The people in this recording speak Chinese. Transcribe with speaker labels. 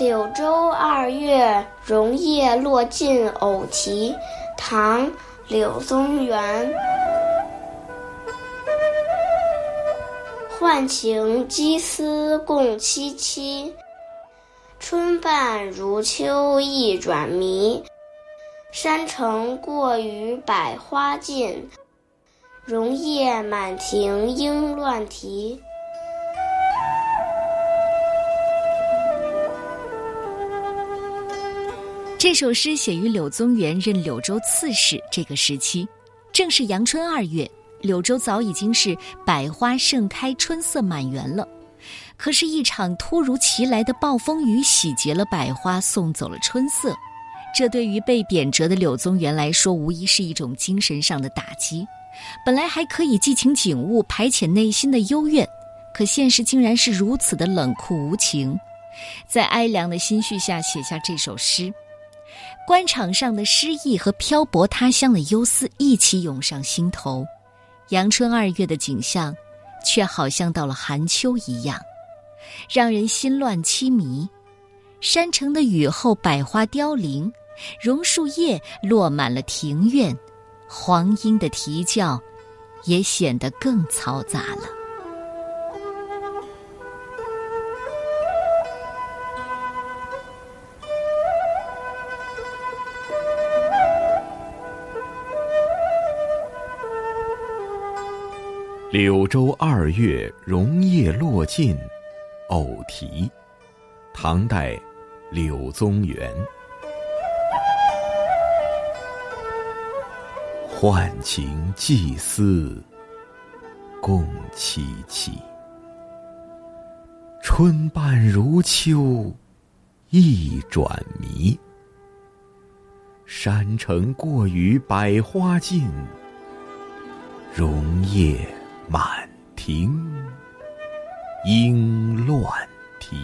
Speaker 1: 柳州二月榕叶落尽偶啼，唐·柳宗元。浣情羁思共凄凄，春半如秋意转迷。山城过雨百花尽，榕叶满庭莺乱啼。
Speaker 2: 这首诗写于柳宗元任柳州刺史这个时期，正是阳春二月，柳州早已经是百花盛开、春色满园了。可是，一场突如其来的暴风雨洗劫了百花，送走了春色。这对于被贬谪的柳宗元来说，无疑是一种精神上的打击。本来还可以寄情景物，排遣内心的幽怨，可现实竟然是如此的冷酷无情。在哀凉的心绪下，写下这首诗。官场上的失意和漂泊他乡的忧思一起涌上心头，阳春二月的景象，却好像到了寒秋一样，让人心乱凄迷。山城的雨后，百花凋零，榕树叶落满了庭院，黄莺的啼叫，也显得更嘈杂了。
Speaker 3: 柳州二月榕叶落尽，偶题。唐代，柳宗元。浣情寄思，共凄凄。春半如秋，意转迷。山城过雨百花尽，榕叶。满庭莺乱啼。